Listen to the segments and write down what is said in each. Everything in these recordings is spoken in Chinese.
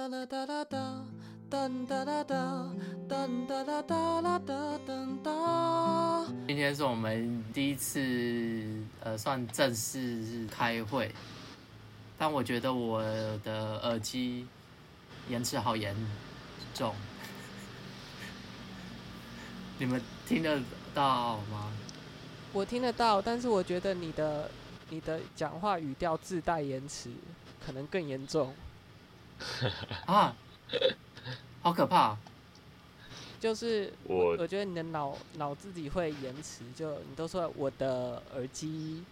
哒啦哒啦哒，噔哒啦哒，噔哒啦哒啦哒噔哒。今天是我们第一次，呃，算正式开会，但我觉得我的耳机延迟好严重，你们听得到吗？我听得到，但是我觉得你的你的讲话语调自带延迟，可能更严重。啊，好可怕！就是我，我觉得你的脑脑自己会延迟，就你都说我的耳机，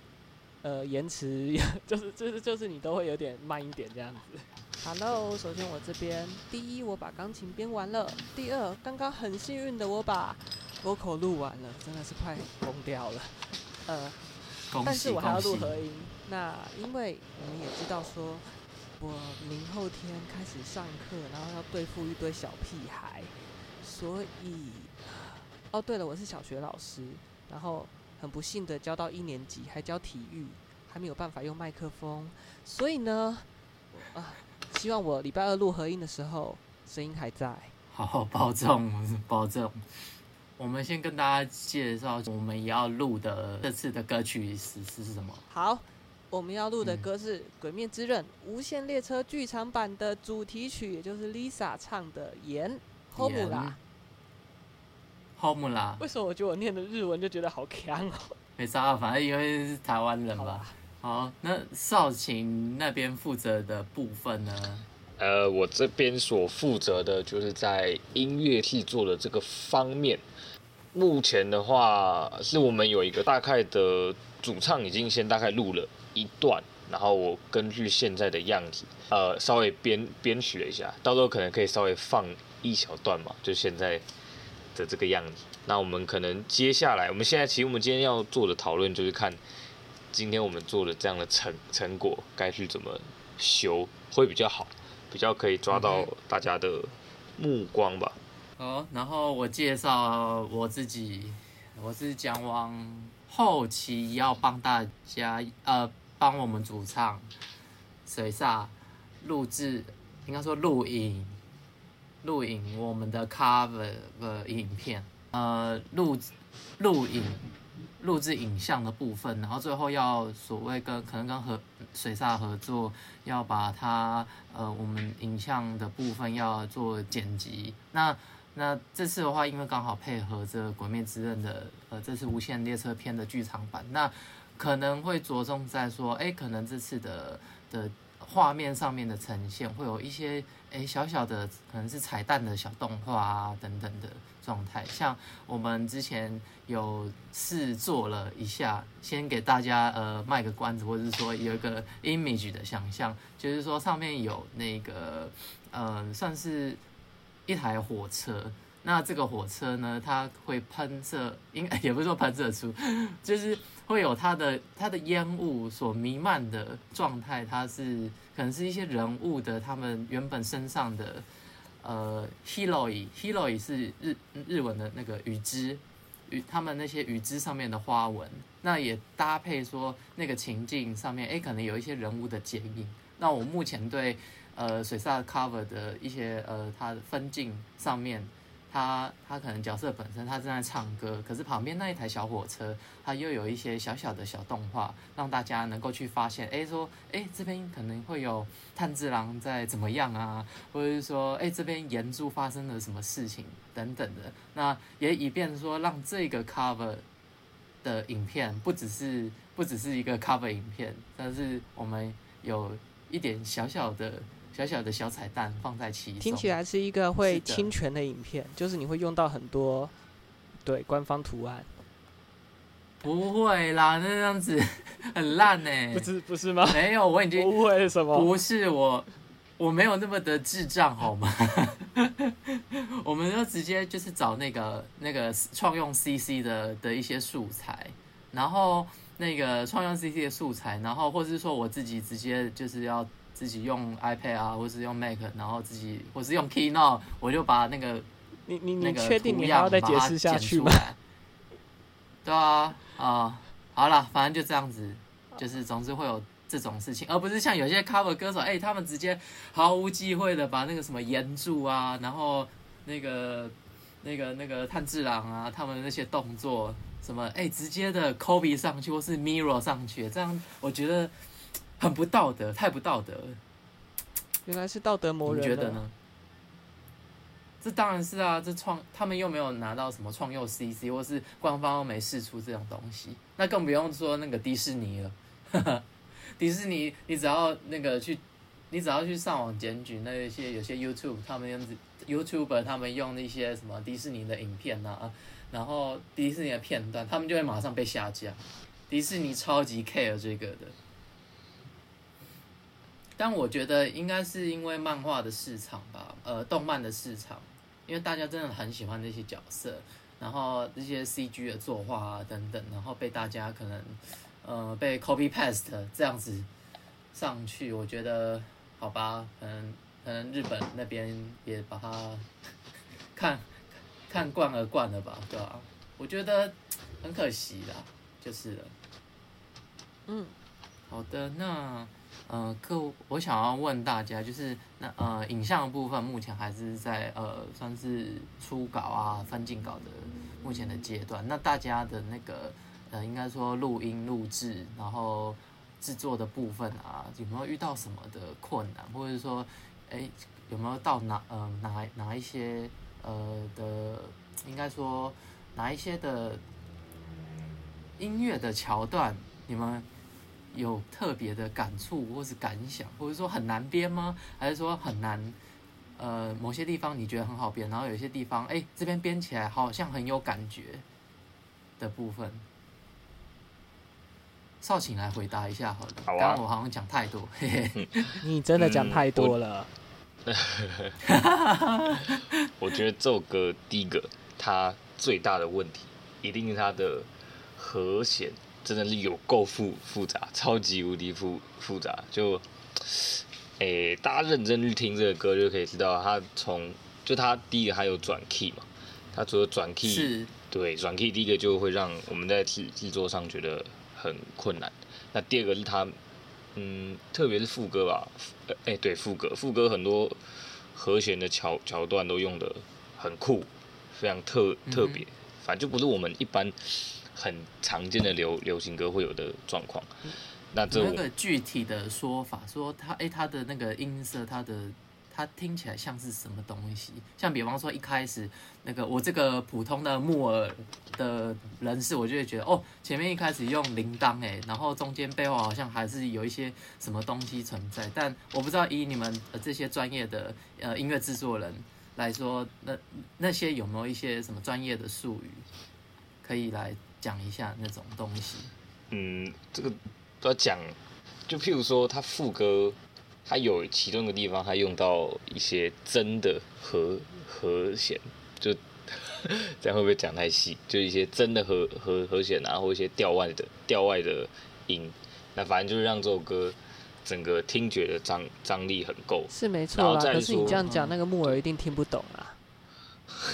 呃，延迟，就是就是就是你都会有点慢一点这样子。Hello，首先我这边，第一我把钢琴编完了，第二刚刚很幸运的我把 vocal 录完了，真的是快疯掉了，呃，但是我还要录合音。那因为我们也知道说。我明后天开始上课，然后要对付一堆小屁孩，所以，哦，对了，我是小学老师，然后很不幸的教到一年级，还教体育，还没有办法用麦克风，所以呢，啊，希望我礼拜二录合音的时候，声音还在。好好保重，保重。我们先跟大家介绍，我们要录的这次的歌曲是是什么？好。我们要录的歌是《鬼灭之刃》无限列车剧场版的主题曲，也就是 Lisa 唱的《炎》。Homura。Homura。为什么我觉得我念的日文就觉得好强哦？没啥，反正因为是台湾人吧。好，好，那少晴那边负责的部分呢？呃，我这边所负责的就是在音乐制作的这个方面。目前的话，是我们有一个大概的主唱已经先大概录了。一段，然后我根据现在的样子，呃，稍微编编曲了一下，到时候可能可以稍微放一小段嘛，就现在的这个样子。那我们可能接下来，我们现在其实我们今天要做的讨论就是看今天我们做的这样的成成果该去怎么修会比较好，比较可以抓到大家的目光吧。好，然后我介绍我自己，我是姜王，后期要帮大家呃。帮我们主唱水煞录制，应该说录影，录影我们的 cover 的影片，呃，录录影录制影像的部分，然后最后要所谓跟可能跟和水煞合作，要把它呃我们影像的部分要做剪辑。那那这次的话，因为刚好配合着《鬼灭之刃》的呃这次无限列车篇的剧场版，那。可能会着重在说，哎，可能这次的的画面上面的呈现会有一些，哎，小小的可能是彩蛋的小动画啊等等的状态。像我们之前有试做了一下，先给大家呃卖个关子，或者是说有一个 image 的想象，就是说上面有那个呃算是一台火车。那这个火车呢，它会喷射，应该也不是说喷射出，就是会有它的它的烟雾所弥漫的状态，它是可能是一些人物的他们原本身上的呃 hiroi，hiroi 是日日文的那个羽织，羽他们那些羽织上面的花纹，那也搭配说那个情境上面，诶，可能有一些人物的剪影。那我目前对呃水煞 cover 的一些呃它的分镜上面。他他可能角色本身他正在唱歌，可是旁边那一台小火车，它又有一些小小的小动画，让大家能够去发现，哎，说，哎，这边可能会有炭治郎在怎么样啊，或者是说，哎，这边岩柱发生了什么事情等等的，那也以便说让这个 cover 的影片不只是不只是一个 cover 影片，但是我们有一点小小的。小小的小彩蛋放在其中，听起来是一个会侵权的影片，就是你会用到很多对官方图案。不会啦，那样子 很烂呢、欸。不是不是吗？没有，我已经 不会什么？不是我，我没有那么的智障 好吗？我们就直接就是找那个那个创用 CC 的的一些素材，然后那个创用 CC 的素材，然后或者是说我自己直接就是要。自己用 iPad 啊，或是用 Mac，然后自己或是用 Keynote，我就把那个你你你确定你还要再解释下去吗？对啊，啊、呃，好了，反正就这样子，就是总之会有这种事情，而不是像有些 cover 歌手，哎、欸，他们直接毫无忌讳的把那个什么岩柱啊，然后那个那个那个炭治郎啊，他们那些动作什么，哎、欸，直接的 copy 上去或是 mirror 上去，这样我觉得很不道德，太不道德了。原来是道德魔人，你觉得呢？这当然是啊，这创他们又没有拿到什么创佑 CC，或是官方又没试出这种东西，那更不用说那个迪士尼了。迪士尼，你只要那个去，你只要去上网检举那一些有些 YouTube 他们用 YouTuber 他们用那些什么迪士尼的影片啊，然后迪士尼的片段，他们就会马上被下架。迪士尼超级 care 这个的。但我觉得应该是因为漫画的市场吧，呃，动漫的市场，因为大家真的很喜欢那些角色，然后这些 CG 的作画啊等等，然后被大家可能呃被 copy paste 这样子上去，我觉得好吧，可能可能日本那边也把它 看看惯了惯了吧，对吧、啊？我觉得很可惜啦，就是了。嗯，好的，那。呃，客，我想要问大家，就是那呃，影像部分目前还是在呃，算是初稿啊、分镜稿的目前的阶段。那大家的那个呃，应该说录音录制，然后制作的部分啊，有没有遇到什么的困难，或者说，哎，有没有到哪呃哪哪一些呃的，应该说哪一些的音乐的桥段，你们？有特别的感触或是感想，或者说很难编吗？还是说很难？呃，某些地方你觉得很好编，然后有些地方，哎，这边编起来好像很有感觉的部分。少请来回答一下好了。好啊。刚刚我好像讲太多，嘿嘿。你真的讲太多了。嗯、我，我 觉得这首歌第一个，它最大的问题一定是它的和弦。真的是有够复复杂，超级无敌复复杂。就，诶、欸，大家认真去听这个歌，就可以知道，他从就他第一个还有转 key 嘛，他除了转 key，是对转 key 第一个就会让我们在制制作上觉得很困难。那第二个是他，嗯，特别是副歌吧，诶、欸，对副歌，副歌很多和弦的桥桥段都用的很酷，非常特特别，嗯、反正就不是我们一般。很常见的流流行歌会有的状况，那这那个具体的说法，说它哎，它的那个音色，它的它听起来像是什么东西？像比方说一开始那个我这个普通的木耳的人士，我就会觉得哦，前面一开始用铃铛哎，然后中间背后好像还是有一些什么东西存在，但我不知道以你们这些专业的呃音乐制作人来说，那那些有没有一些什么专业的术语可以来？讲一下那种东西。嗯，这个都要讲，就譬如说，他副歌，他有其中一个地方，他用到一些真的和和弦，就这样会不会讲太细？就一些真的和和和弦啊，或一些调外的调外的音，那反正就是让这首歌整个听觉的张张力很够。是没错啦，可是你这样讲，那个木耳一定听不懂啊。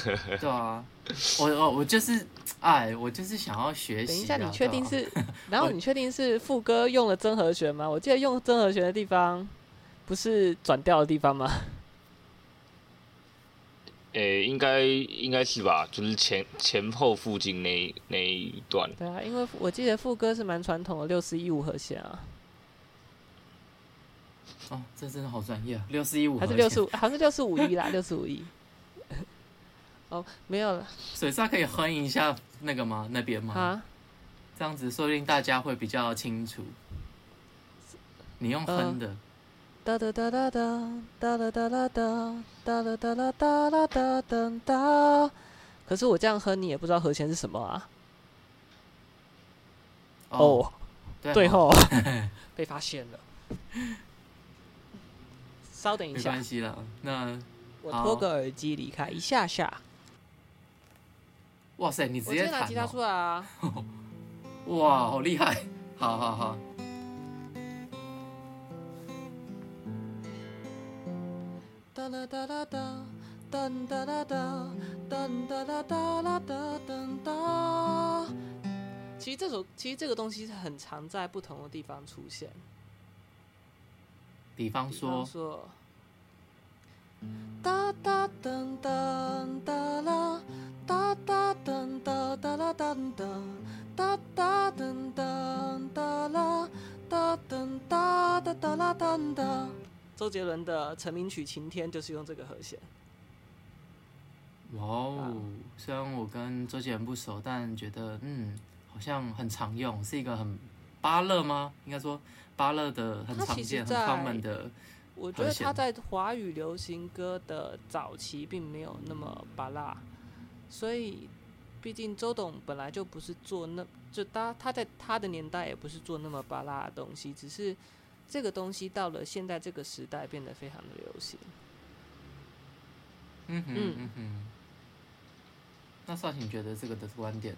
对啊，我我我就是。哎，我就是想要学习。等一下，你确定是？然后你确定是副歌用了真和弦吗？我记得用真和弦的地方，不是转调的地方吗？诶、欸，应该应该是吧，就是前前后附近那那一段。对啊，因为我记得副歌是蛮传统的六四一五和弦啊。哦，这真的好专业啊！六四一五还是六四五？好像是六四五一啦，六四五一。哦，没有了。水沙可以哼一下那个吗？那边吗？啊，这样子说不定大家会比较清楚。你用哼的。哒哒哒哒哒哒哒哒哒哒哒哒哒哒哒哒哒哒。可是我这样哼，你也不知道和弦是什么啊？哦，对吼，被发现了。稍等一下，没关系了。那我脱个耳机离开一下下。哇塞，你直接拿吉他出来啊！哇，好厉害！好好好。哒哒哒哒哒，哒哒哒哒，哒哒哒哒啦哒哒哒。其实这首，其实这个东西是很常在不同的地方出现。比方说，哒哒噔噔哒啦，哒哒噔哒哒啦噔噔，哒哒噔噔哒啦，哒噔哒哒哒啦噔噔。周杰伦的成名曲《晴天》就是用这个和弦。哇哦！虽然我跟周杰伦不熟，但觉得嗯，好像很常用，是一个很芭乐吗？应该说芭乐的很常见、很 common 的。我觉得他在华语流行歌的早期并没有那么巴拉，所以毕竟周董本来就不是做那，就他他在他的年代也不是做那么巴拉的东西，只是这个东西到了现在这个时代变得非常的流行。嗯哼嗯哼。那少卿觉得这个的观点？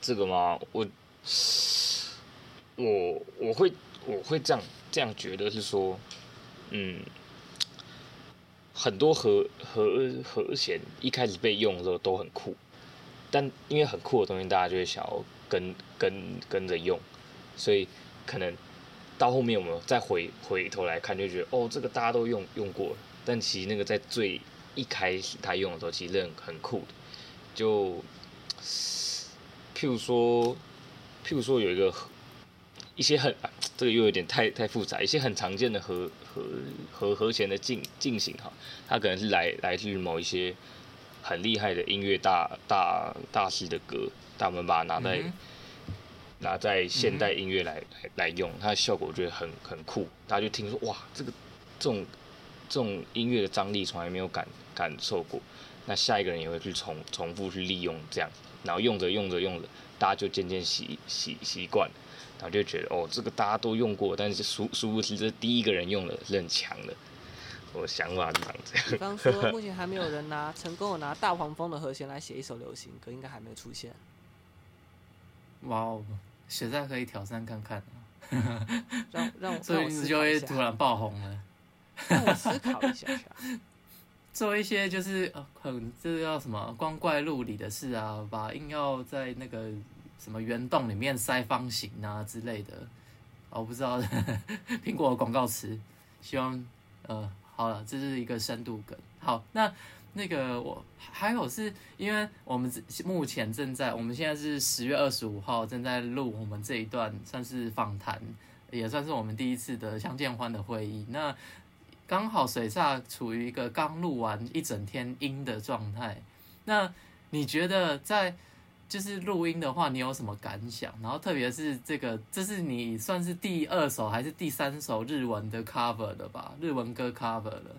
这个吗？我我我会我会这样这样觉得是说，嗯，很多和和和弦一开始被用的时候都很酷，但因为很酷的东西，大家就会想要跟跟跟着用，所以可能到后面我们再回回头来看，就觉得哦，这个大家都用用过了，但其实那个在最一开始他用的时候，其实很很酷的，就譬如说，譬如说有一个一些很、啊、这个又有点太太复杂，一些很常见的和和和和弦的进进行哈，它可能是来来自于某一些很厉害的音乐大大大师的歌，但我们把它拿在、嗯、拿在现代音乐来、嗯、来来用，它的效果我觉得很很酷，大家就听说哇，这个这种这种音乐的张力从来没有感。感受过，那下一个人也会去重重复去利用这样，然后用着用着用着，大家就渐渐习习习惯，然后就觉得哦，这个大家都用过，但是殊殊不知这是第一个人用的是很强的。我想法是这样子。比方说，目前还没有人拿成功的拿大黄蜂的和弦来写一首流行歌，应该还没有出现。哇哦，实在可以挑战看看。让 让我，所以你就会突然爆红了。让我思考一下。做一些就是呃很这个叫什么光怪陆离的事啊，把硬要在那个什么圆洞里面塞方形啊之类的，我不知道 苹果的广告词，希望呃好了，这是一个深度梗。好，那那个我还有是因为我们目前正在，我们现在是十月二十五号正在录我们这一段算是访谈，也算是我们第一次的相见欢的会议。那刚好水煞处于一个刚录完一整天音的状态，那你觉得在就是录音的话，你有什么感想？然后特别是这个，这是你算是第二首还是第三首日文的 cover 的吧？日文歌 cover 的，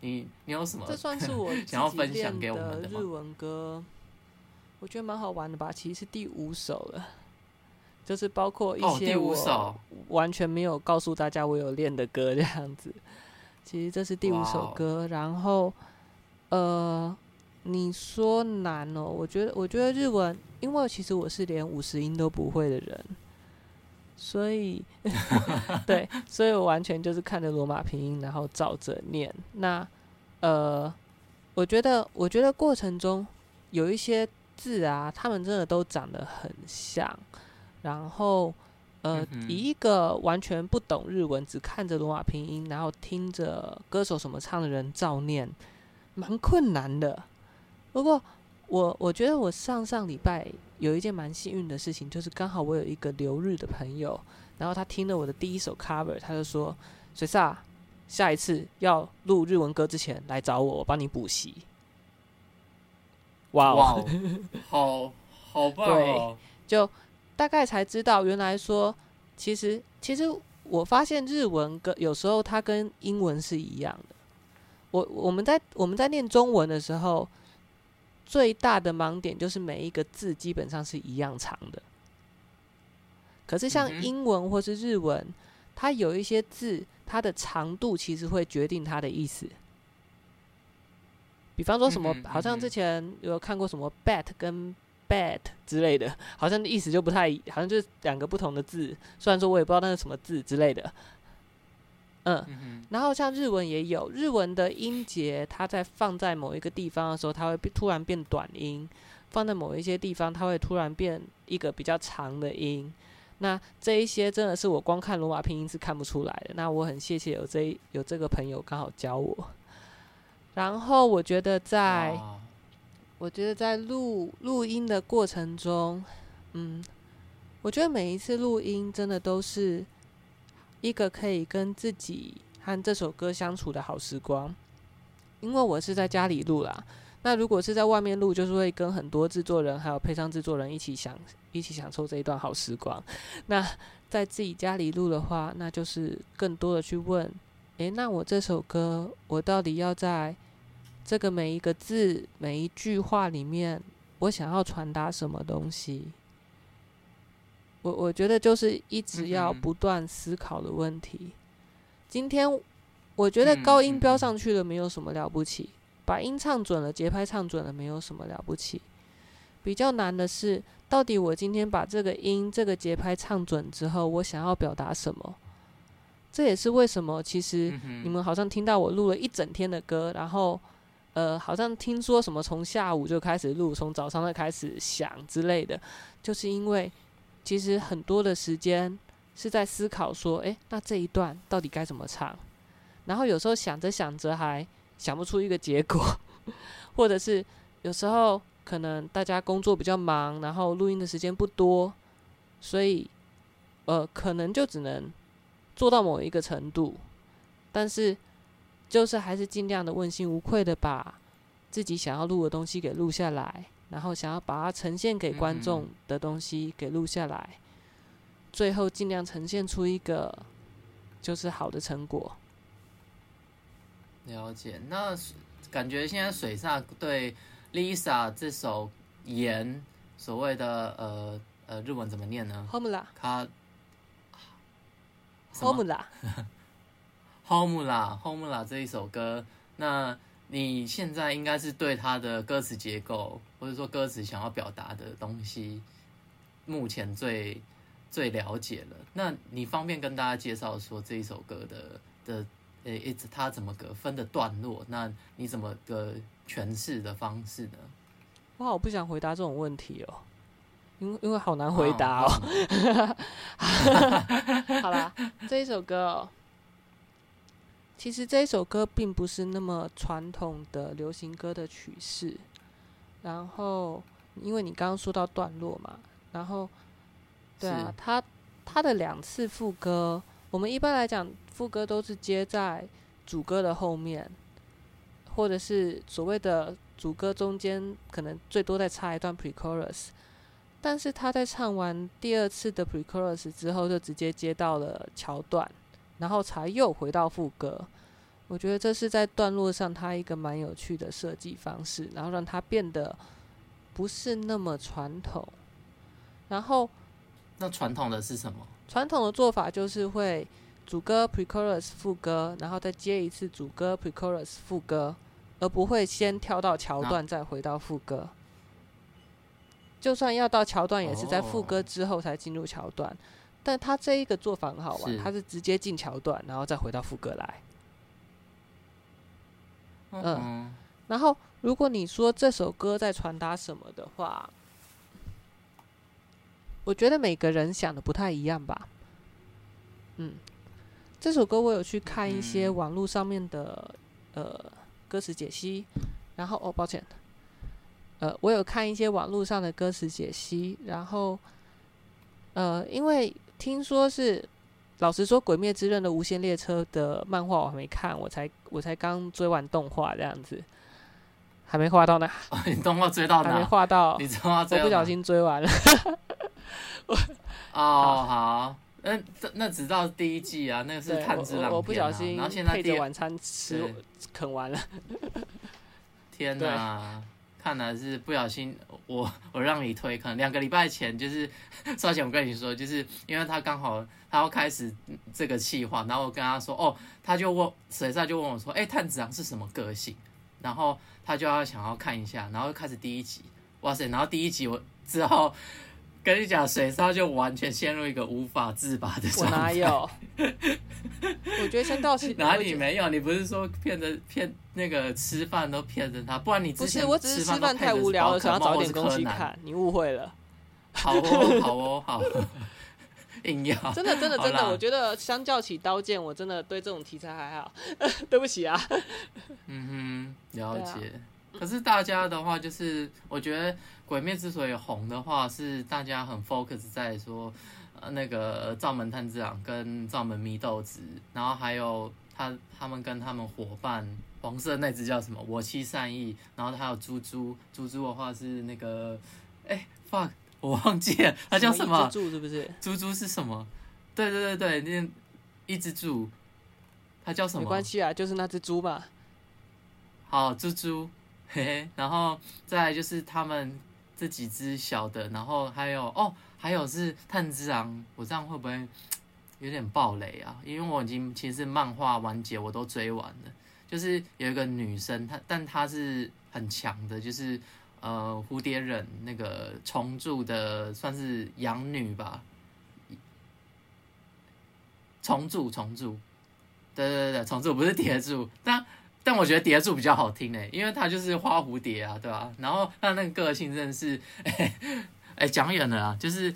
你你有什么？这算是我 想要分享给我们的日文歌，我觉得蛮好玩的吧。其实是第五首了，就是包括一些我完全没有告诉大家我有练的歌这样子。其实这是第五首歌然后，呃，你说难哦？我觉得，我觉得日文，因为其实我是连五十音都不会的人，所以，对，所以我完全就是看着罗马拼音，然后照着念。那，呃，我觉得，我觉得过程中有一些字啊，他们真的都长得很像，然后。呃，以一个完全不懂日文，只看着罗马拼音，然后听着歌手什么唱的人照念，蛮困难的。不过我我觉得我上上礼拜有一件蛮幸运的事情，就是刚好我有一个留日的朋友，然后他听了我的第一首 cover，他就说：“水萨，下一次要录日文歌之前来找我，我帮你补习。”哇哦，好好棒哦！就。大概才知道，原来说，其实其实我发现日文跟有时候它跟英文是一样的。我我们在我们在念中文的时候，最大的盲点就是每一个字基本上是一样长的。可是像英文或是日文，它有一些字，它的长度其实会决定它的意思。比方说什么，好像之前有看过什么 bat 跟。bad 之类的，好像意思就不太，好像就是两个不同的字。虽然说我也不知道那是什么字之类的，嗯。嗯，然后像日文也有，日文的音节，它在放在某一个地方的时候，它会突然变短音；放在某一些地方，它会突然变一个比较长的音。那这一些真的是我光看罗马拼音是看不出来的。那我很谢谢有这一有这个朋友刚好教我。然后我觉得在，我觉得在录录音的过程中，嗯，我觉得每一次录音真的都是一个可以跟自己和这首歌相处的好时光。因为我是在家里录啦，那如果是在外面录，就是会跟很多制作人还有配唱制作人一起享一起享受这一段好时光。那在自己家里录的话，那就是更多的去问，诶，那我这首歌我到底要在这个每一个字每一句话里面，我想要传达什么东西？我我觉得就是一直要不断思考的问题。今天。我觉得高音飙上去了没有什么了不起，把音唱准了，节拍唱准了没有什么了不起。比较难的是，到底我今天把这个音、这个节拍唱准之后，我想要表达什么？这也是为什么，其实你们好像听到我录了一整天的歌，然后呃，好像听说什么从下午就开始录，从早上就开始想之类的，就是因为其实很多的时间是在思考说，诶，那这一段到底该怎么唱？然后有时候想着想着还想不出一个结果，或者是有时候可能大家工作比较忙，然后录音的时间不多，所以呃可能就只能做到某一个程度，但是就是还是尽量的问心无愧的把自己想要录的东西给录下来，然后想要把它呈现给观众的东西给录下来，最后尽量呈现出一个就是好的成果。了解，那感觉现在水煞对 Lisa 这首盐所谓的呃呃日文怎么念呢？Homura，Homura，Homura，Homura 这一首歌，那你现在应该是对它的歌词结构，或者说歌词想要表达的东西，目前最最了解了。那你方便跟大家介绍说这一首歌的的？诶，一直他怎么个分的段落？那你怎么个诠释的方式呢？我好不想回答这种问题哦，因为因为好难回答哦。好啦，这一首歌哦，其实这一首歌并不是那么传统的流行歌的曲式。然后，因为你刚刚说到段落嘛，然后，对啊，他他的两次副歌。我们一般来讲，副歌都是接在主歌的后面，或者是所谓的主歌中间，可能最多再插一段 pre-chorus。但是他在唱完第二次的 pre-chorus 之后，就直接接到了桥段，然后才又回到副歌。我觉得这是在段落上它一个蛮有趣的设计方式，然后让它变得不是那么传统。然后，那传统的是什么？传统的做法就是会主歌 pre-chorus 副歌，然后再接一次主歌 pre-chorus 副歌，而不会先跳到桥段再回到副歌。就算要到桥段，也是在副歌之后才进入桥段。但他这一个做法很好玩，他是直接进桥段，然后再回到副歌来。嗯，然后如果你说这首歌在传达什么的话。我觉得每个人想的不太一样吧。嗯，这首歌我有去看一些网络上面的呃歌词解析，然后哦，抱歉，呃，我有看一些网络上的歌词解析，然后呃，因为听说是，老实说，《鬼灭之刃》的无限列车的漫画我还没看，我才我才刚追完动画这样子，还没画到那，哦，你动画追到哪？还没画到，你动画追到？我不小心追完了。哦，好，那那只到第一季啊，那个是炭治郎我不小心，然后现在配着晚餐吃啃完了。天哪，看来是不小心，我 我让你推坑。两个礼拜前就是，稍前我跟你说，就是因为他刚好他要开始这个计划，然后我跟他说，哦，他就问水煞就问我说，哎，炭治郎是什么个性？然后他就要想要看一下，然后开始第一集，哇塞，然后第一集我 之后。跟你讲，水烧就完全陷入一个无法自拔的状态。我哪有？我觉得先到哪里没有？你不是说骗着骗那个吃饭都骗着他？不然你之前不是我只是吃饭太无聊了，想要找点东西看。你误会了。好哦，好哦，好。硬要真的真的真的，我觉得相较起刀剑，我真的对这种题材还好。对不起啊。嗯哼，了解。啊、可是大家的话，就是我觉得《鬼灭》之所以红的话，是大家很 focus 在说，呃，那个灶门炭治郎跟灶门祢豆子，然后还有他他们跟他们伙伴黄色那只叫什么？我妻善意，然后还有猪猪，猪猪的话是那个，哎，fuck。我忘记了，它叫什么？猪是不是？猪猪是什么？对对对对，那一只猪，它叫什么？没关系啊，就是那只猪吧。好，猪猪，嘿嘿。然后再来就是他们这几只小的，然后还有哦，还有是炭治郎。我这样会不会有点暴雷啊？因为我已经其实漫画完结我都追完了，就是有一个女生，她但她是很强的，就是。呃，蝴蝶忍那个虫柱的算是养女吧，虫柱虫柱，对对对，虫柱不是铁柱，但但我觉得蝶柱比较好听诶，因为它就是花蝴蝶啊，对吧、啊？然后它那个个性真的是，哎 哎讲远了啊，就是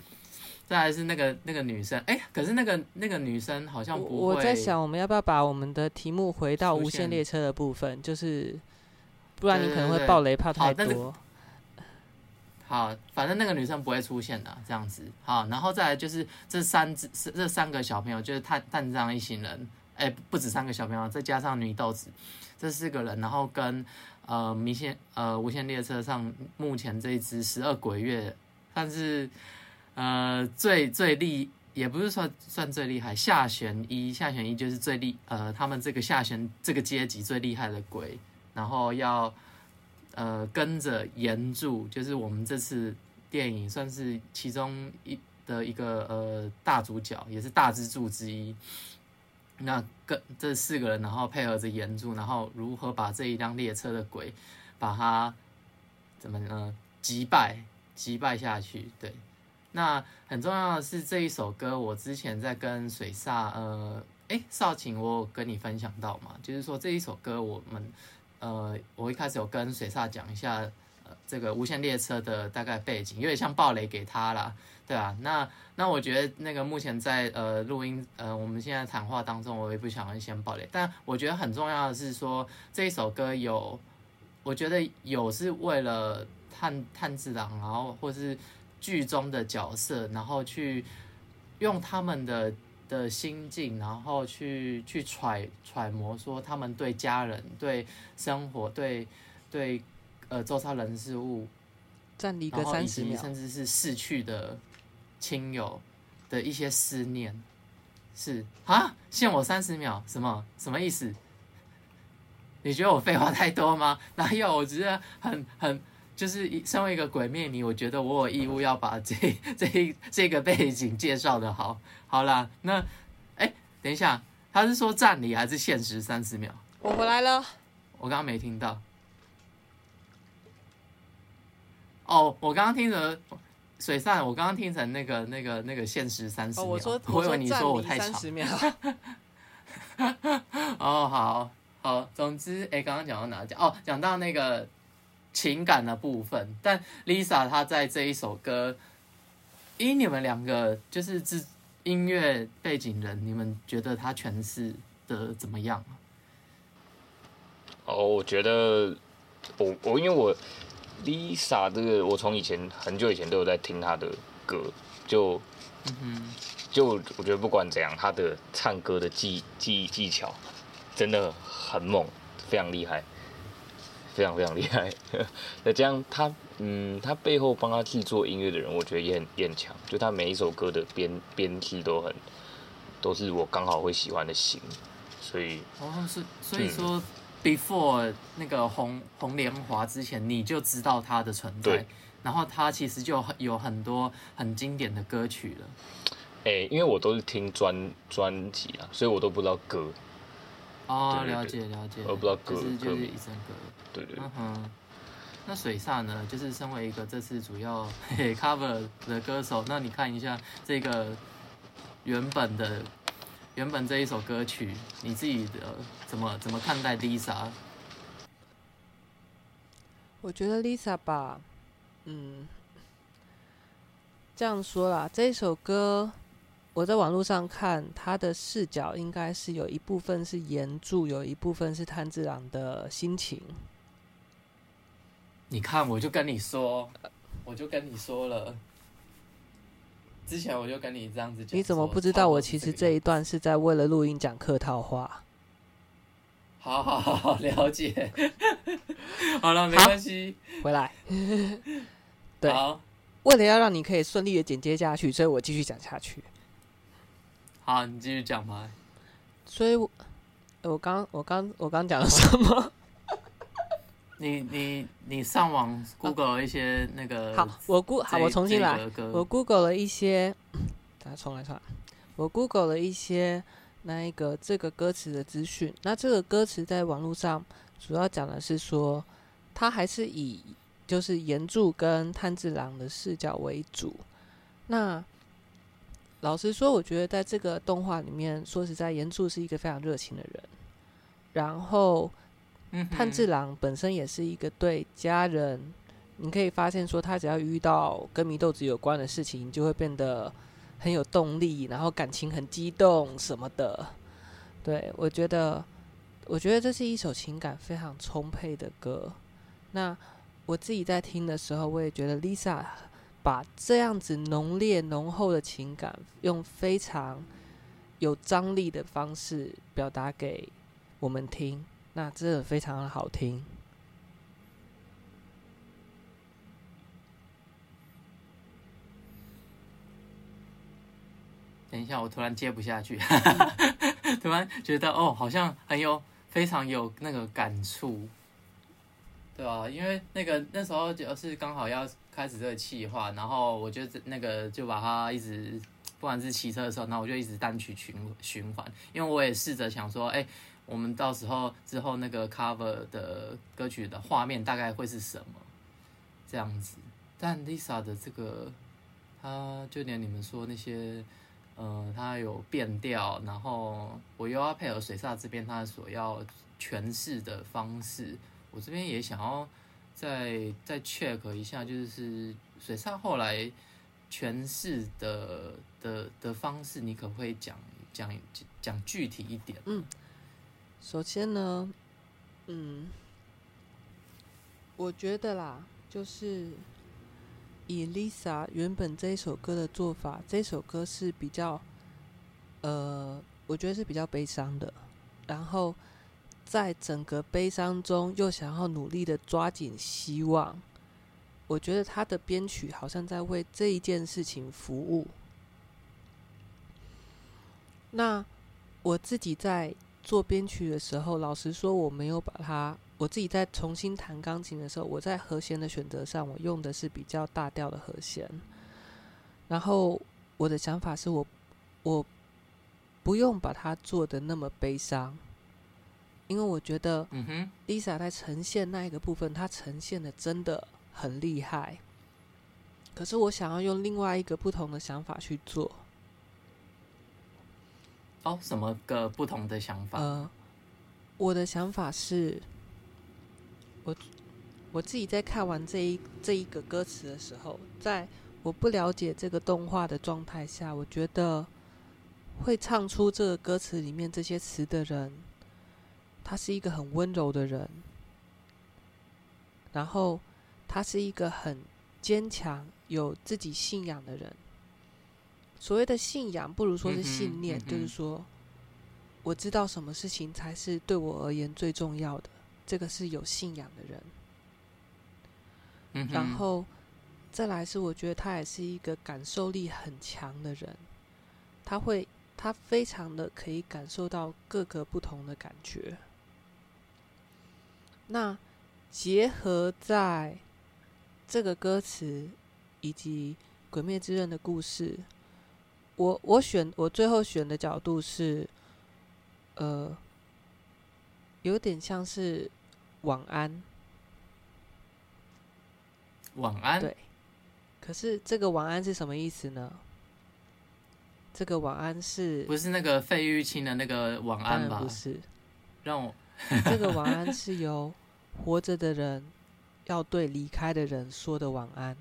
再来是那个那个女生，哎，可是那个那个女生好像不会。我在想，我们要不要把我们的题目回到无限列车的部分，就是不然你可能会爆雷，怕太多。好，反正那个女生不会出现的，这样子。好，然后再来就是这三只，这三个小朋友，就是炭炭治郎一行人，哎、欸，不止三个小朋友，再加上女豆子，这四个人，然后跟呃迷线呃无线列车上目前这一支十二鬼月，算是呃最最厉，也不是说算最厉害，下弦一下弦一就是最厉，呃，他们这个下弦这个阶级最厉害的鬼，然后要。呃，跟着炎柱，就是我们这次电影算是其中一的一个呃大主角，也是大支柱之一。那跟这四个人，然后配合着炎柱，然后如何把这一辆列车的鬼，把它怎么呢击败击败下去？对，那很重要的是这一首歌，我之前在跟水煞呃，哎，少晴，我有跟你分享到嘛，就是说这一首歌我们。呃，我一开始有跟水煞讲一下，呃，这个无限列车的大概背景，有点像暴雷给他啦，对啊，那那我觉得那个目前在呃录音，呃，我们现在谈话当中，我也不想先爆雷，但我觉得很重要的是说这一首歌有，我觉得有是为了探探治郎，然后或是剧中的角色，然后去用他们的。的心境，然后去去揣揣摩，说他们对家人、对生活、对对呃周遭人事物，站立个三十秒，甚至是逝去的亲友的一些思念，是啊，限我三十秒，什么什么意思？你觉得我废话太多吗？哪有，我只是很很就是身为一个鬼灭迷，我觉得我有义务要把这 这这个背景介绍的好。好啦，那，哎、欸，等一下，他是说站立还是限时三十秒？我回来了，我刚刚没听到。哦，我刚刚听成水散，我刚刚听成那个那个那个限时三十秒。哦、我说，我以为你说我太长。三十秒。哦，好，好，总之，哎、欸，刚刚讲到哪讲？哦，讲到那个情感的部分。但 Lisa 她在这一首歌，以，你们两个就是自。音乐背景人，你们觉得她诠释的怎么样？哦，我觉得我我因为我 Lisa 这个，我从以前很久以前都有在听她的歌，就、嗯、就我觉得不管怎样，她的唱歌的技技技巧真的很猛，非常厉害。非常非常厉害，那这样她嗯，她背后帮她制作音乐的人，我觉得也很也很强。就她每一首歌的编编曲都很，都是我刚好会喜欢的型，所以哦是所以说、嗯、before 那个红红莲华之前，你就知道他的存在，然后他其实就有很多很经典的歌曲了。哎、欸，因为我都是听专专辑啊，所以我都不知道歌。哦，了解了解，我不知道歌，就是就是一首歌。对对，嗯哼，那水煞呢？就是身为一个这次主要 嘿 cover 的歌手，那你看一下这个原本的原本这一首歌曲，你自己的怎么怎么看待 Lisa？我觉得 Lisa 吧，嗯，这样说啦，这一首歌我在网络上看他的视角，应该是有一部分是炎柱，有一部分是炭治郎的心情。你看，我就跟你说，我就跟你说了，之前我就跟你这样子讲。你怎么不知道我其实这一段是在为了录音讲客套话？好好好好，了解。好了，没关系，回来。对，为了要让你可以顺利的剪接下去，所以我继续讲下去。好，你继续讲吧。所以我，我刚我刚我刚讲了什么？你你你上网 Google 了一些那个好，我 Go 好，我重新来，我 Google 了一些，大家重来重来，我 Google 了一些那一个这个歌词的资讯。那这个歌词在网络上主要讲的是说，它还是以就是岩柱跟炭治郎的视角为主。那老实说，我觉得在这个动画里面，说实在，岩柱是一个非常热情的人，然后。炭治郎本身也是一个对家人，你可以发现说，他只要遇到跟祢豆子有关的事情，就会变得很有动力，然后感情很激动什么的。对，我觉得，我觉得这是一首情感非常充沛的歌。那我自己在听的时候，我也觉得 Lisa 把这样子浓烈浓厚的情感，用非常有张力的方式表达给我们听。那真的非常好听。等一下，我突然接不下去，突然觉得哦，好像很有非常有那个感触，对吧？因为那个那时候就是刚好要开始这个气划，然后我就那个就把它一直，不管是骑车的时候，然后我就一直单曲循循环，因为我也试着想说，哎。我们到时候之后那个 cover 的歌曲的画面大概会是什么这样子？但 Lisa 的这个，他就连你们说那些，呃，他有变调，然后我又要配合水煞这边他所要诠释的方式，我这边也想要再再 check 一下，就是水煞后来诠释的的的方式，你可不可以讲讲讲具体一点？嗯。首先呢，嗯，我觉得啦，就是以 Lisa 原本这一首歌的做法，这首歌是比较，呃，我觉得是比较悲伤的。然后在整个悲伤中，又想要努力的抓紧希望。我觉得他的编曲好像在为这一件事情服务。那我自己在。做编曲的时候，老实说，我没有把它。我自己在重新弹钢琴的时候，我在和弦的选择上，我用的是比较大调的和弦。然后我的想法是我，我不用把它做的那么悲伤，因为我觉得，嗯哼，Lisa 在呈现那一个部分，她呈现的真的很厉害。可是我想要用另外一个不同的想法去做。哦，什么个不同的想法？呃，我的想法是，我我自己在看完这一这一个歌词的时候，在我不了解这个动画的状态下，我觉得会唱出这个歌词里面这些词的人，他是一个很温柔的人，然后他是一个很坚强、有自己信仰的人。所谓的信仰，不如说是信念，嗯嗯、就是说，我知道什么事情才是对我而言最重要的，这个是有信仰的人。嗯、然后再来是，我觉得他也是一个感受力很强的人，他会，他非常的可以感受到各个不同的感觉。那结合在这个歌词以及《鬼灭之刃》的故事。我我选我最后选的角度是，呃，有点像是晚安，晚安。对，可是这个晚安是什么意思呢？这个晚安是不是那个费玉清的那个晚安吧？不是，让我这个晚安是由活着的人要对离开的人说的晚安。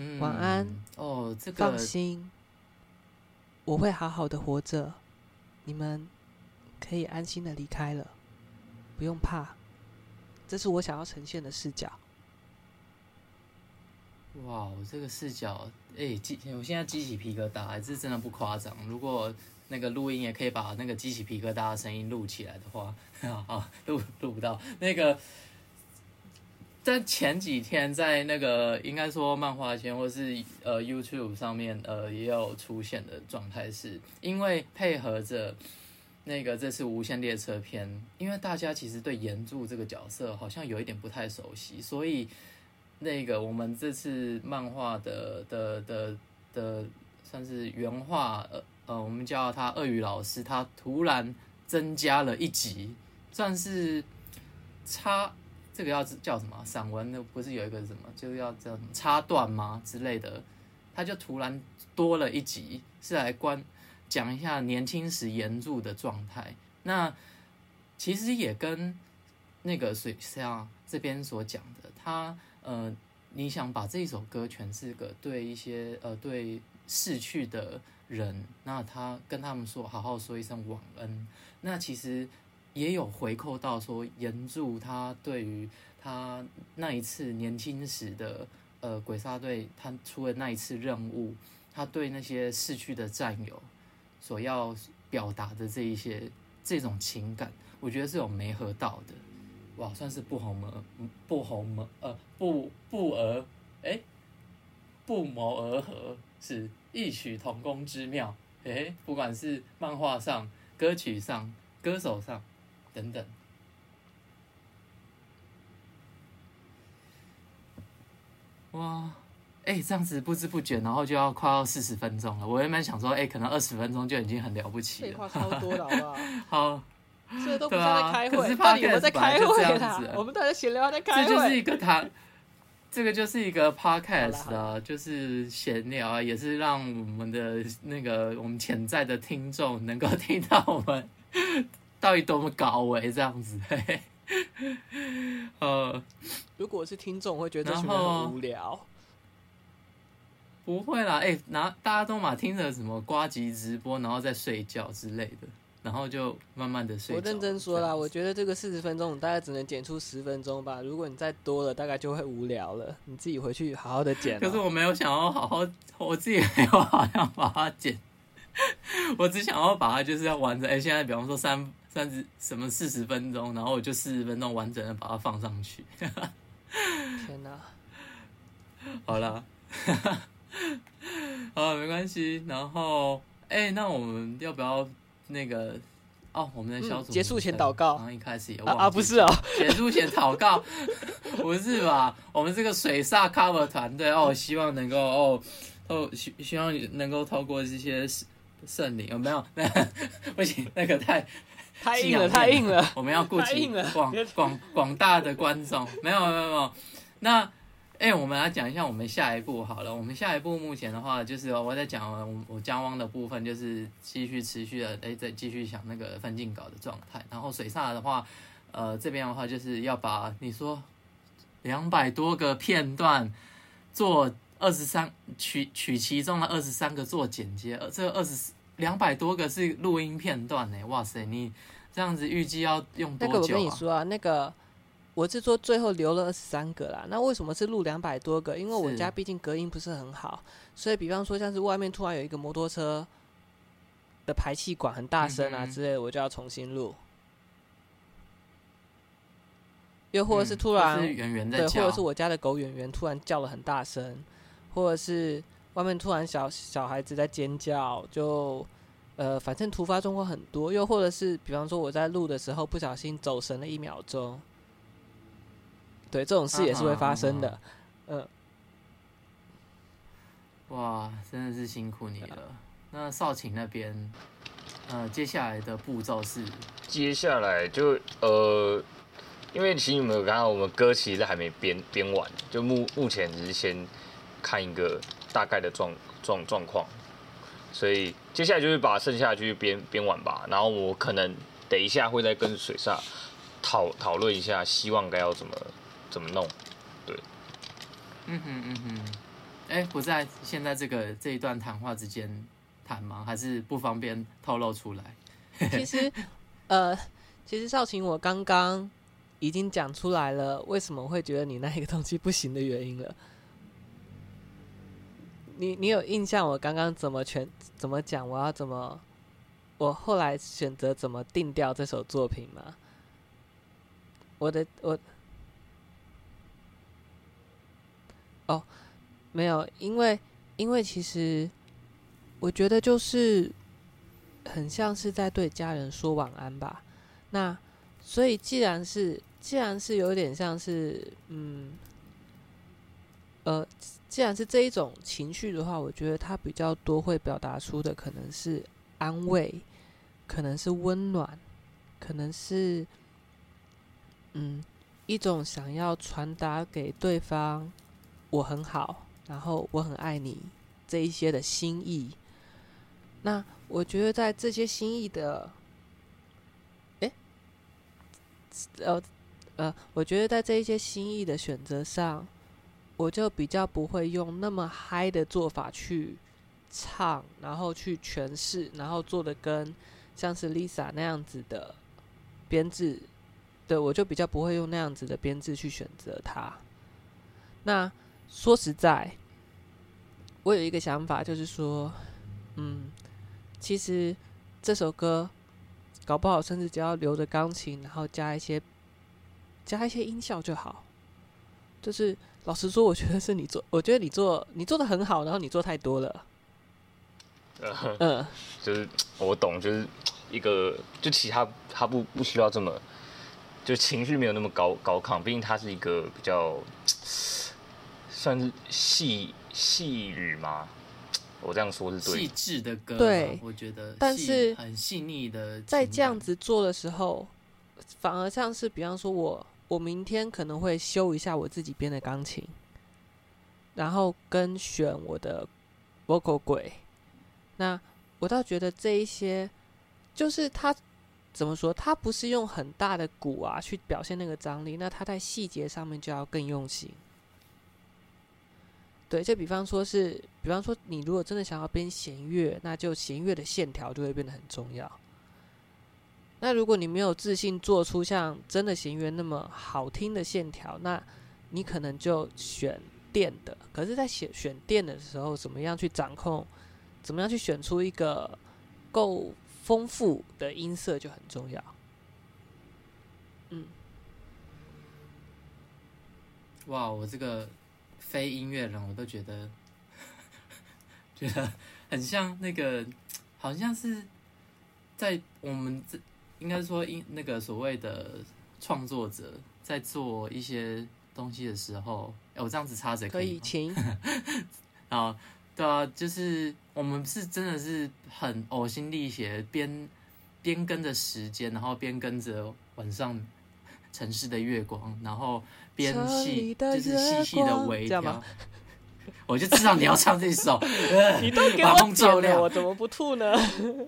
嗯，晚安。哦，这个放心，我会好好的活着，你们可以安心的离开了，不用怕。这是我想要呈现的视角。哇，我这个视角，哎，鸡，我现在鸡起皮疙瘩，还是真的不夸张。如果那个录音也可以把那个鸡起皮疙瘩的声音录起来的话，啊，录录不到那个。在前几天，在那个应该说漫画圈或是呃 YouTube 上面，呃也有出现的状态，是因为配合着那个这次无限列车篇，因为大家其实对炎柱这个角色好像有一点不太熟悉，所以那个我们这次漫画的的的的算是原画，呃呃，我们叫他鳄鱼老师，他突然增加了一集，算是差。这个要叫什么？散文那不是有一个什么，就要叫什么插段吗之类的？他就突然多了一集，是来关讲一下年轻时炎柱的状态。那其实也跟那个水像这边所讲的，他呃，你想把这首歌诠释个对一些呃对逝去的人，那他跟他们说好好说一声晚安。那其实。也有回扣到说，炎柱他对于他那一次年轻时的呃鬼杀队，他出了那一次任务，他对那些逝去的战友所要表达的这一些这种情感，我觉得是有没合到的，哇，算是不红而不红而呃不不而哎不谋而合，是异曲同工之妙，哎，不管是漫画上、歌曲上、歌手上。等等，哇，哎、欸，这样子不知不觉，然后就要快要四十分钟了。我原本想说，哎、欸，可能二十分钟就已经很了不起了。废话超多了，好不好？好，这都不是在开会，到底我们在开会啦。我们大家闲聊在开会。这就是一个谈，这个就是一个 podcast 啊，就是闲聊啊，也是让我们的那个我们潜在的听众能够听到我们。到底多么高维这样子？呃，如果是听众，我会觉得这很无聊。不会啦，哎、欸，拿大家都嘛听着什么瓜吉直播，然后再睡觉之类的，然后就慢慢的睡。我认真说啦，我觉得这个四十分钟，你大概只能剪出十分钟吧。如果你再多了，大概就会无聊了。你自己回去好好的剪、喔。可是我没有想要好好，我自己没有好像把它剪，我只想要把它就是要完整。哎、欸，现在比方说三。三十什么四十分钟，然后我就四十分钟完整的把它放上去。天哪！好了，好，没关系。然后，哎、欸，那我们要不要那个？哦，我们的小组、嗯、结束前祷告。然后一开始也啊，啊，不是哦，结束前祷告，不是吧？我们这个水煞 cover 团队哦，希望能够哦哦希希望能够透过这些圣灵有没有？那不行，那个太。太硬了，太硬了！我们要顾及广广广大的观众。没有没有没有。那，哎、欸，我们来讲一下我们下一步好了。我们下一步目前的话，就是我在讲我我江汪的部分，就是继续持续的哎，再继续想那个分镜稿的状态。然后水煞的话，呃，这边的话就是要把你说两百多个片段做二十三取取其中的二十三个做剪接，呃，这个二十。两百多个是录音片段呢，哇塞！你这样子预计要用多久啊？那个我跟你说啊，那个我是说最后留了二十三个啦。那为什么是录两百多个？因为我家毕竟隔音不是很好，所以比方说像是外面突然有一个摩托车的排气管很大声啊之类的，我就要重新录。又或者是突然圆圆或者是我家的狗圆圆突然叫了很大声，或者是。外面突然小小孩子在尖叫，就呃，反正突发状况很多，又或者是比方说我在录的时候不小心走神了一秒钟，对，这种事也是会发生的，嗯、啊。哇，真的是辛苦你了。那少晴那边，呃，接下来的步骤是？接下来就呃，因为其实你们有看到我们歌其实还没编编完，就目目前只是先看一个。大概的状状状况，所以接下来就是把剩下的继续编编完吧。然后我可能等一下会再跟水煞讨讨论一下，希望该要怎么怎么弄。对，嗯哼嗯哼，哎，不在现在这个这一段谈话之间谈吗？还是不方便透露出来？其实，呃，其实少晴，我刚刚已经讲出来了，为什么会觉得你那一个东西不行的原因了。你你有印象我刚刚怎么全怎么讲？我要怎么？我后来选择怎么定调这首作品吗？我的我哦，没有，因为因为其实我觉得就是很像是在对家人说晚安吧。那所以既然是既然是有点像是嗯呃。既然是这一种情绪的话，我觉得他比较多会表达出的可能是安慰，可能是温暖，可能是嗯一种想要传达给对方我很好，然后我很爱你这一些的心意。那我觉得在这些心意的，诶，呃呃，我觉得在这一些心意的选择上。我就比较不会用那么嗨的做法去唱，然后去诠释，然后做的跟像是 Lisa 那样子的编制，对，我就比较不会用那样子的编制去选择它。那说实在，我有一个想法，就是说，嗯，其实这首歌搞不好，甚至只要留着钢琴，然后加一些加一些音效就好，就是。老实说，我觉得是你做，我觉得你做，你做的很好，然后你做太多了。嗯嗯，就是我懂，就是一个，就其他他不不需要这么，就情绪没有那么高高亢，毕竟他是一个比较算是细细语嘛，我这样说是对。细致的歌，对，我觉得，但是很细腻的，在这样子做的时候，反而像是，比方说我。我明天可能会修一下我自己编的钢琴，然后跟选我的 vocal 轨。那我倒觉得这一些，就是他怎么说？他不是用很大的鼓啊去表现那个张力，那他在细节上面就要更用心。对，就比方说是，比方说你如果真的想要编弦乐，那就弦乐的线条就会变得很重要。那如果你没有自信做出像真的弦乐那么好听的线条，那你可能就选电的。可是，在选选电的时候，怎么样去掌控？怎么样去选出一个够丰富的音色就很重要。嗯，哇，我这个非音乐人，我都觉得 觉得很像那个，好像是在我们这。应该说，因那个所谓的创作者在做一些东西的时候，欸、我这样子插嘴可以，可以，请。啊，对啊，就是我们是真的是很呕心沥血，边边跟着时间，然后边跟着晚上城市的月光，然后边细就是细细的微调。我就知道你要唱这首，你都给我点了，我怎么不吐呢？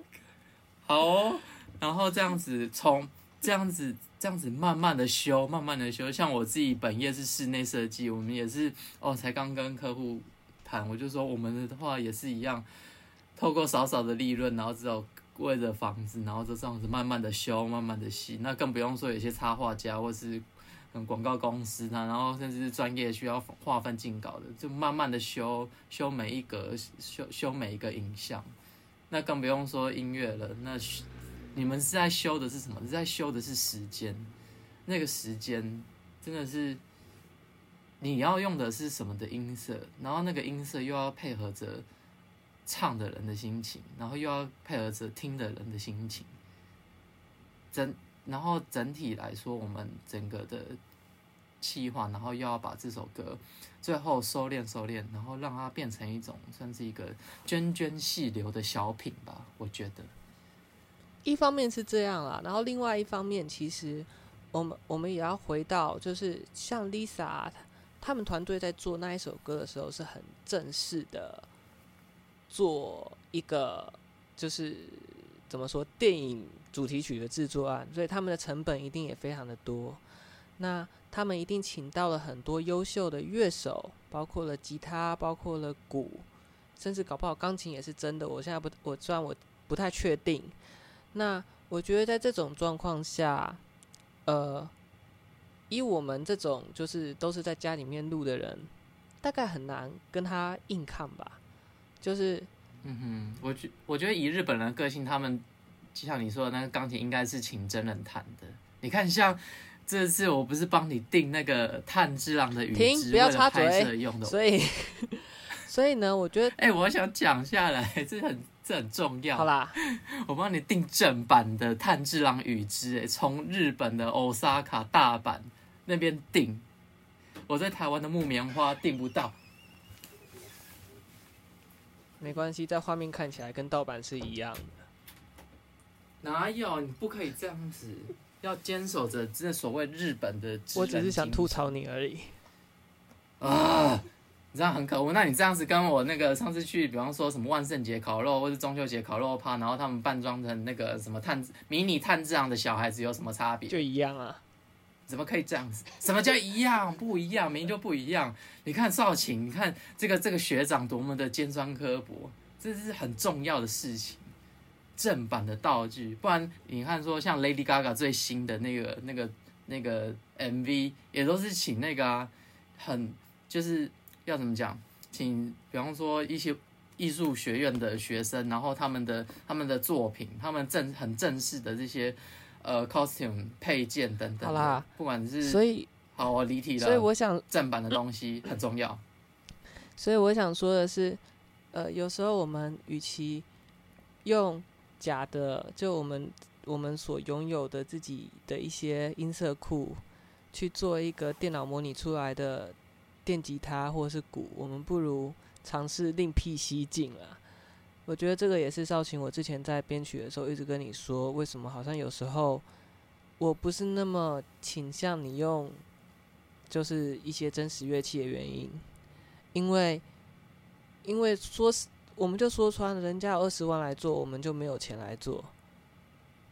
好、哦。然后这样子从这样子这样子慢慢的修，慢慢的修。像我自己本业是室内设计，我们也是哦，才刚跟客户谈，我就说我们的话也是一样，透过少少的利润，然后只有为了房子，然后就这样子慢慢的修，慢慢的细。那更不用说有些插画家或是嗯广告公司啊，然后甚至是专业需要划分进稿的，就慢慢的修修每一格，修修每一个影像。那更不用说音乐了，那。你们是在修的是什么？是在修的是时间，那个时间真的是你要用的是什么的音色，然后那个音色又要配合着唱的人的心情，然后又要配合着听的人的心情，整然后整体来说，我们整个的企划，然后又要把这首歌最后收敛收敛，然后让它变成一种算是一个涓涓细流的小品吧，我觉得。一方面是这样啦，然后另外一方面，其实我们我们也要回到，就是像 Lisa 他们团队在做那一首歌的时候，是很正式的做一个，就是怎么说电影主题曲的制作案，所以他们的成本一定也非常的多。那他们一定请到了很多优秀的乐手，包括了吉他，包括了鼓，甚至搞不好钢琴也是真的。我现在不，我虽然我不太确定。那我觉得在这种状况下，呃，以我们这种就是都是在家里面录的人，大概很难跟他硬抗吧。就是，嗯哼，我觉我觉得以日本人的个性，他们就像你说的那个钢琴，应该是请真人弹的。你看，像这次我不是帮你订那个炭治郎的雨织，不要插嘴用的，所以，所以呢，我觉得，哎、欸，我想讲下来，这很这很重要。好啦，我帮你订正版的炭治郎与之，哎，从日本的 Osaka 大阪那边订，我在台湾的木棉花订不到。没关系，在画面看起来跟盗版是一样的。哪有？你不可以这样子，要坚守着这所谓日本的。我只是想吐槽你而已。啊，你这样很可恶。那你这样子跟我那个上次去，比方说什么万圣节烤肉，或是中秋节烤肉趴，然后他们扮装成那个什么炭迷你探治郎的小孩子有什么差别？就一样啊。怎么可以这样子？什么叫一样？不一样，明明就不一样。你看少晴，你看这个这个学长多么的尖酸刻薄，这是很重要的事情。正版的道具，不然你看说像 Lady Gaga 最新的那个那个那个 MV，也都是请那个啊，很就是要怎么讲，请比方说一些艺术学院的学生，然后他们的他们的作品，他们正很正式的这些。呃，costume 配件等等，好啦，不管是所以好，我离题了。所以我想正版的东西很重要。所以我想说的是，呃，有时候我们与其用假的，就我们我们所拥有的自己的一些音色库去做一个电脑模拟出来的电吉他或者是鼓，我们不如尝试另辟蹊径了。我觉得这个也是少晴，我之前在编曲的时候一直跟你说，为什么好像有时候我不是那么倾向你用，就是一些真实乐器的原因，因为因为说我们就说穿了，人家有二十万来做，我们就没有钱来做，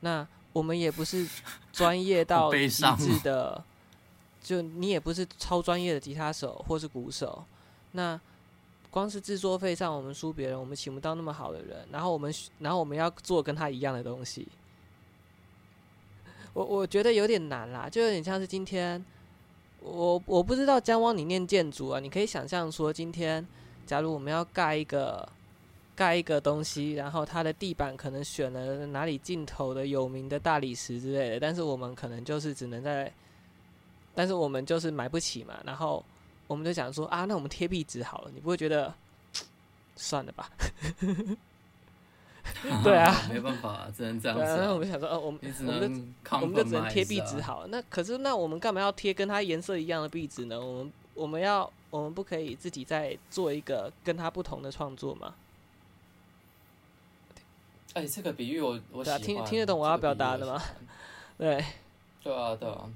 那我们也不是专业到极致的，就你也不是超专业的吉他手或是鼓手，那。光是制作费上，我们输别人，我们请不到那么好的人。然后我们，然后我们要做跟他一样的东西，我我觉得有点难啦，就有点像是今天，我我不知道江汪你念建筑啊，你可以想象说，今天假如我们要盖一个盖一个东西，然后它的地板可能选了哪里尽头的有名的大理石之类的，但是我们可能就是只能在，但是我们就是买不起嘛，然后。我们就想说啊，那我们贴壁纸好了，你不会觉得 算了吧？对啊，没办法，只能这样子。然后我们想说，哦，我们我们就我们就只能贴壁纸好了。那可是那我们干嘛要贴跟它颜色一样的壁纸呢？我们我们要我们不可以自己再做一个跟它不同的创作吗？哎，这个比喻我我喜欢，听听得懂我要表达的吗？对，对啊，对啊。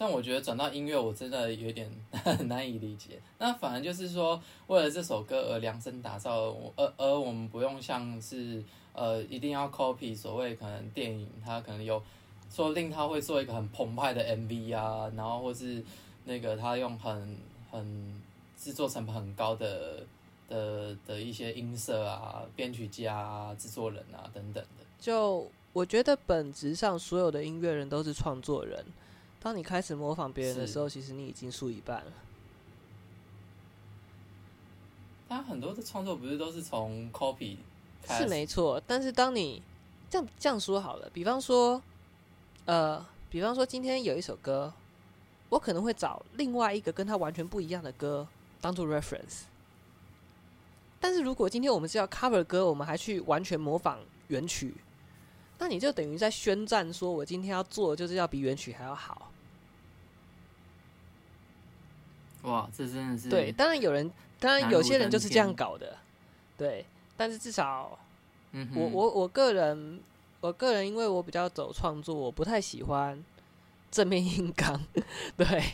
但我觉得转到音乐，我真的有点 难以理解。那反而就是说，为了这首歌而量身打造，而而我们不用像是呃一定要 copy 所谓可能电影，它可能有说不定他会做一个很澎湃的 MV 啊，然后或是那个他用很很制作成本很高的的的一些音色啊，编曲家啊、制作人啊等等的。就我觉得本质上，所有的音乐人都是创作人。当你开始模仿别人的时候，其实你已经输一半了。他很多的创作不是都是从 copy 开始？是没错，但是当你这样这样说好了，比方说，呃，比方说今天有一首歌，我可能会找另外一个跟他完全不一样的歌当做 reference。但是如果今天我们是要 cover 歌，我们还去完全模仿原曲，那你就等于在宣战，说我今天要做的就是要比原曲还要好。哇，这真的是对。当然有人，当然有些人就是这样搞的，对。但是至少，嗯、我我我个人，我个人，因为我比较走创作，我不太喜欢正面硬刚，对。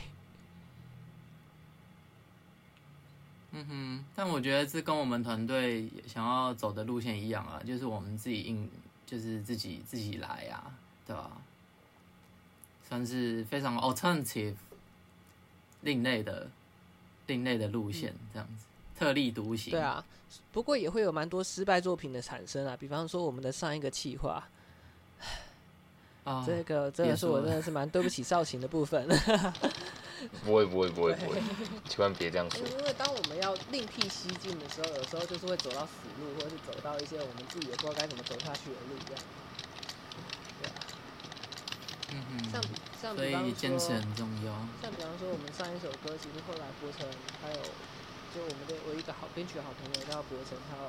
嗯哼，但我觉得这跟我们团队想要走的路线一样啊，就是我们自己硬，就是自己自己来啊，对吧？算是非常 alternative。另类的、另类的路线，这样子，特立独行。对啊，不过也会有蛮多失败作品的产生啊，比方说我们的上一个企划。啊，这个真的是我真的是蛮对不起少晴的部分。不会不会不会不会，千万别这样说。因为当我们要另辟蹊径的时候，有时候就是会走到死路，或者是走到一些我们自己也不知道该怎么走下去的路，这样。对啊。嗯嗯。像像比方说，坚持很重要。像比方说，我们上一首歌，其实后来博成还有，就我们的我一个好编曲好朋友叫博成，他要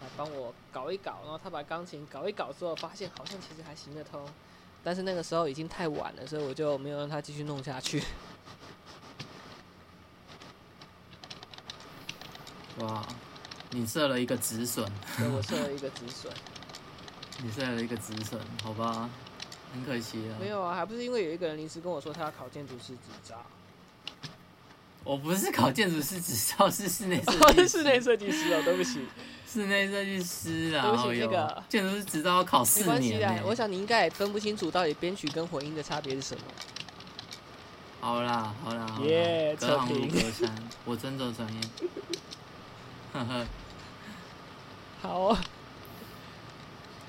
来帮我搞一搞，然后他把钢琴搞一搞之后，发现好像其实还行得通。但是那个时候已经太晚了，所以我就没有让他继续弄下去。哇，你设了一个止损。对，我设了一个止损。你设了一个止损，好吧，很可惜啊。没有啊，还不是因为有一个人临时跟我说他要考建筑师执照。我不是考建筑师执照，是室内设计师。哦，是室内设计师哦，对不起。室内设计师啊，对不起，那个建筑师执照要考四年。我想你应该也分不清楚到底编曲跟混音的差别是什么。好啦，好啦，耶，隔行如隔山，我真的专业。呵呵，好啊，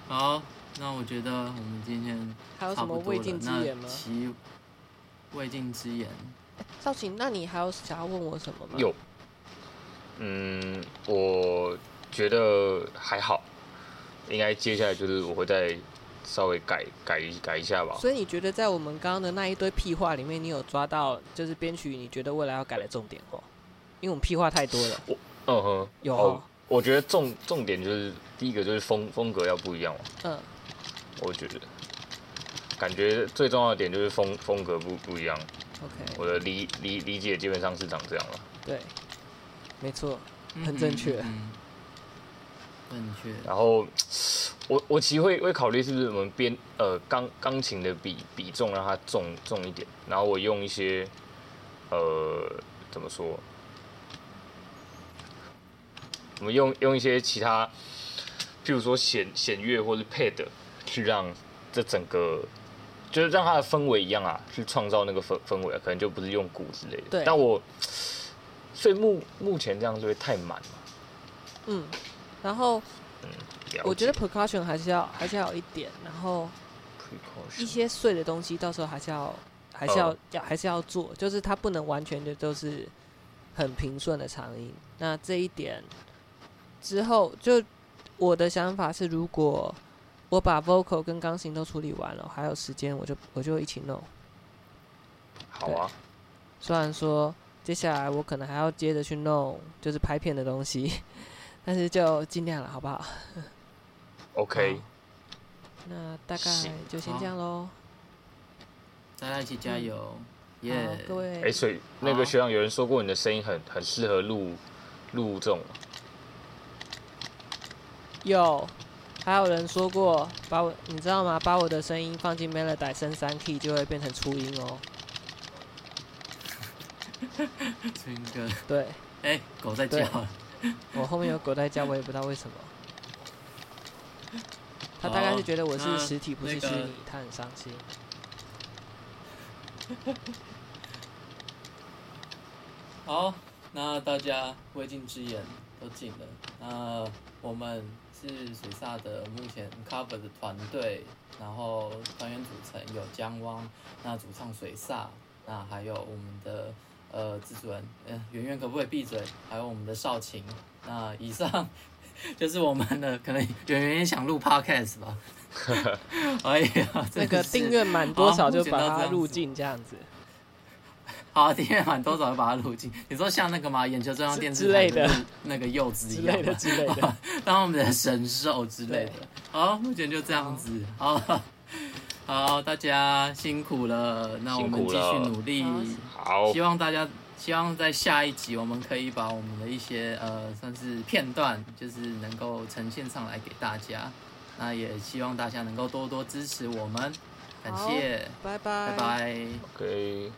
好，那我觉得我们今天还有什么未尽之言吗？其未尽之言，少晴，那你还有想要问我什么吗？有，嗯，我。觉得还好，应该接下来就是我会再稍微改改改一下吧。所以你觉得在我们刚刚的那一堆屁话里面，你有抓到就是编曲？你觉得未来要改的重点哦？因为我们屁话太多了。我嗯哼，有哦。哦，我觉得重重点就是第一个就是风风格要不一样嘛。嗯，我觉得感觉最重要的点就是风风格不不一样。OK，我的理理理解基本上是长这样了。对，没错，很正确。嗯嗯正确。然后，我我其实会会考虑是不是我们编呃钢钢琴的比比重让它重重一点，然后我用一些呃怎么说？我们用用一些其他，譬如说弦弦乐或是 pad 去让这整个就是让它的氛围一样啊，去创造那个氛氛围啊，可能就不是用鼓之类的。对。但我所以目目前这样就会太满嘛。嗯。然后，我觉得 percussion 还是要还是要有一点，然后一些碎的东西到时候还是要还是要要还是要做，就是它不能完全的都是很平顺的长音。那这一点之后，就我的想法是，如果我把 vocal 跟钢琴都处理完了，还有时间，我就我就一起弄。好啊。虽然说接下来我可能还要接着去弄，就是拍片的东西。但是就尽量了，好不好？OK。那大概就先这样喽。大家一起加油，耶、嗯！Yeah 各位。哎，所以那个学长有人说过你的声音很很适合录录这种。有，还有人说过，把我你知道吗？把我的声音放进 Melody 升三 key 就会变成初音哦。初音哥。对。哎、欸，狗在叫。我后面有狗在叫，我也不知道为什么。他大概是觉得我是实体，不是虚拟，他很伤心。好，那大家未尽之言都尽了。那我们是水煞的目前 cover 的团队，然后团员组成有江汪，那主唱水煞，那还有我们的。呃，制作人，嗯，圆圆可不可以闭嘴？还有我们的少晴，那以上 就是我们的，可能圆圆也想录 podcast 吧。哎呀，那个订阅满多少就把它录进这样子。好，订阅满多少就把它录进。你说像那个吗？眼球中央电视台的那个柚子一样之类的之类的，当我们的神兽之类的。好，目前就这样子。好。好，大家辛苦了，那我们继续努力。好，希望大家，希望在下一集我们可以把我们的一些呃，算是片段，就是能够呈现上来给大家。那也希望大家能够多多支持我们，感谢，拜拜，拜拜。OK。